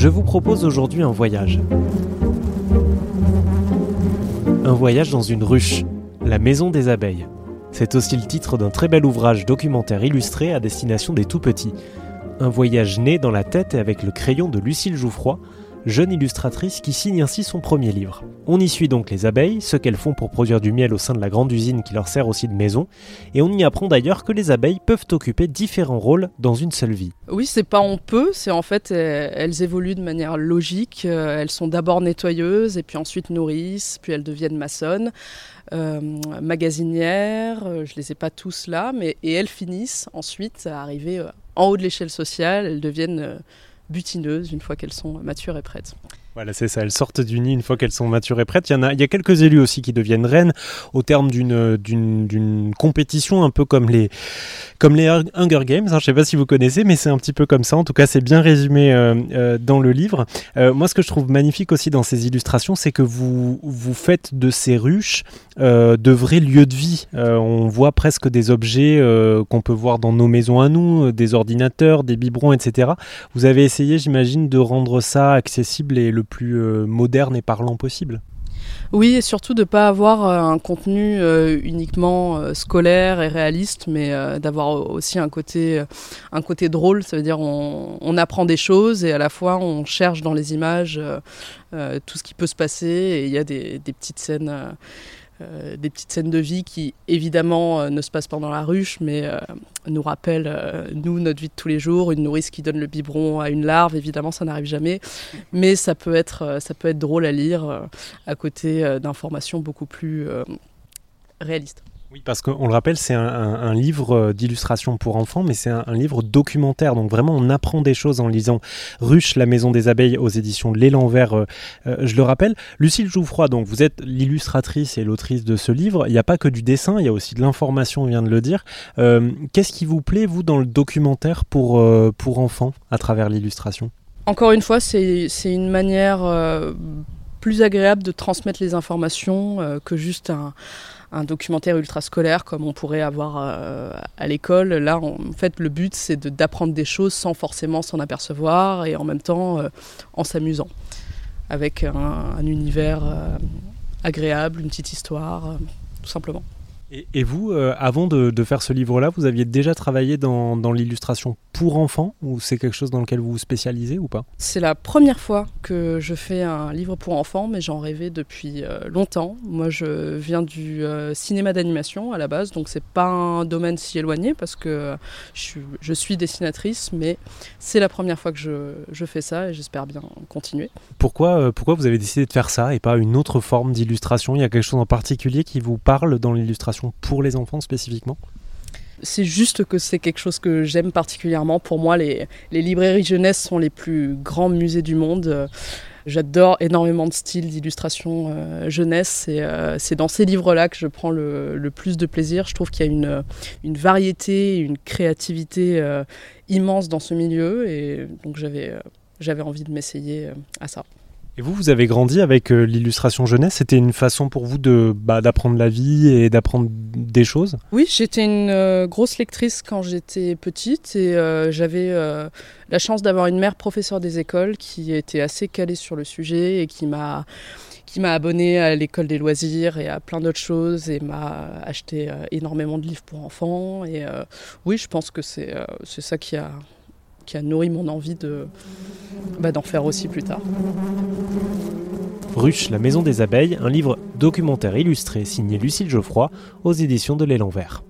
Je vous propose aujourd'hui un voyage. Un voyage dans une ruche, la maison des abeilles. C'est aussi le titre d'un très bel ouvrage documentaire illustré à destination des tout petits. Un voyage né dans la tête et avec le crayon de Lucille Jouffroy, jeune illustratrice qui signe ainsi son premier livre. On y suit donc les abeilles, ce qu'elles font pour produire du miel au sein de la grande usine qui leur sert aussi de maison, et on y apprend d'ailleurs que les abeilles peuvent occuper différents rôles dans une seule vie. Oui, c'est pas on peut, c'est en fait elles évoluent de manière logique. Euh, elles sont d'abord nettoyeuses et puis ensuite nourrissent, puis elles deviennent maçonnes. Euh, magasinières, euh, je les ai pas tous là, mais et elles finissent ensuite à arriver en haut de l'échelle sociale, elles deviennent butineuses une fois qu'elles sont matures et prêtes. Voilà, c'est ça. Elles sortent du nid une fois qu'elles sont matures et prêtes. Il y, en a, il y a quelques élus aussi qui deviennent reines au terme d'une, compétition un peu comme les, comme les Hunger Games. Hein. Je ne sais pas si vous connaissez, mais c'est un petit peu comme ça. En tout cas, c'est bien résumé euh, euh, dans le livre. Euh, moi, ce que je trouve magnifique aussi dans ces illustrations, c'est que vous, vous faites de ces ruches de vrais lieux de vie. on voit presque des objets qu'on peut voir dans nos maisons à nous, des ordinateurs, des biberons, etc. Vous avez essayé, j'imagine, de rendre ça accessible et le plus euh, moderne et parlant possible. Oui, et surtout de ne pas avoir euh, un contenu euh, uniquement scolaire et réaliste, mais d'avoir aussi un côté, un côté drôle. Ça veut dire on, apprend des choses et à la fois on cherche dans les images tout ce qui peut se passer et il y a des petites scènes euh, des petites scènes de vie qui évidemment euh, ne se passent pas dans la ruche, mais euh, nous rappellent, nous, notre vie de tous les jours. Une nourrice qui donne le biberon à une larve, évidemment, ça n'arrive jamais, mais ça peut être, ça peut être drôle à lire à côté d'informations beaucoup plus réalistes. Oui, parce qu'on le rappelle, c'est un, livre euh, d'illustration pour enfants, mais c'est un, livre documentaire. Donc vraiment, on apprend des choses en lisant Ruche, la maison des abeilles aux éditions L'élan vert. Euh, euh, je le rappelle, Lucille Jouffroy, donc vous êtes l'illustratrice et l'autrice de ce livre. Il n'y a pas que du dessin, il y a aussi de l'information, on vient de le dire. Qu'est-ce qui vous plaît, vous, dans le documentaire pour, pour enfants, à travers l'illustration? Encore une fois, c'est une manière plus agréable de transmettre les informations que juste un un documentaire ultra scolaire comme on pourrait avoir euh, à l'école. Là, en fait, le but, c'est d'apprendre des choses sans forcément s'en apercevoir et en même temps euh, en s'amusant, avec un, univers euh, agréable, une petite histoire, tout simplement. Et, vous, euh, avant de, faire ce livre-là, vous aviez déjà travaillé dans, l'illustration pour enfants ou c'est quelque chose dans lequel vous vous spécialisez ou pas? C'est la première fois que je fais un livre pour enfants, mais j'en rêvais depuis euh, longtemps. Moi, je viens du euh, cinéma d'animation à la base, donc c'est pas un domaine si éloigné parce que je, suis dessinatrice, mais c'est la première fois que je, je fais ça et j'espère bien continuer. Pourquoi, pourquoi vous avez décidé de faire ça et pas une autre forme d'illustration? Il y a quelque chose en particulier qui vous parle dans l'illustration? Pour les enfants spécifiquement c'est juste que c'est quelque chose que j'aime particulièrement. Pour moi, les, librairies jeunesse sont les plus grands musées du monde. J'adore énormément de styles d'illustration euh, jeunesse. Euh, c'est dans ces livres-là que je prends le, plus de plaisir. Je trouve qu'il y a une, variété, une créativité euh, immense dans ce milieu. Et donc j'avais envie de m'essayer à ça. Et vous, vous avez grandi avec euh, l'illustration jeunesse. C'était une façon pour vous de bah, d'apprendre la vie et d'apprendre des choses? Oui, j'étais une euh, grosse lectrice quand j'étais petite et euh, j'avais la chance d'avoir une mère professeure des écoles qui était assez calée sur le sujet et qui m'a qui m'a abonné à l'école des loisirs et à plein d'autres choses et m'a acheté énormément de livres pour enfants. Et oui, je pense que c'est c'est ça qui a qui a nourri mon envie bah, d'en faire aussi plus tard. Ruche, la maison des abeilles, un livre documentaire illustré signé Lucille Geoffroy aux éditions de l'Élan Vert.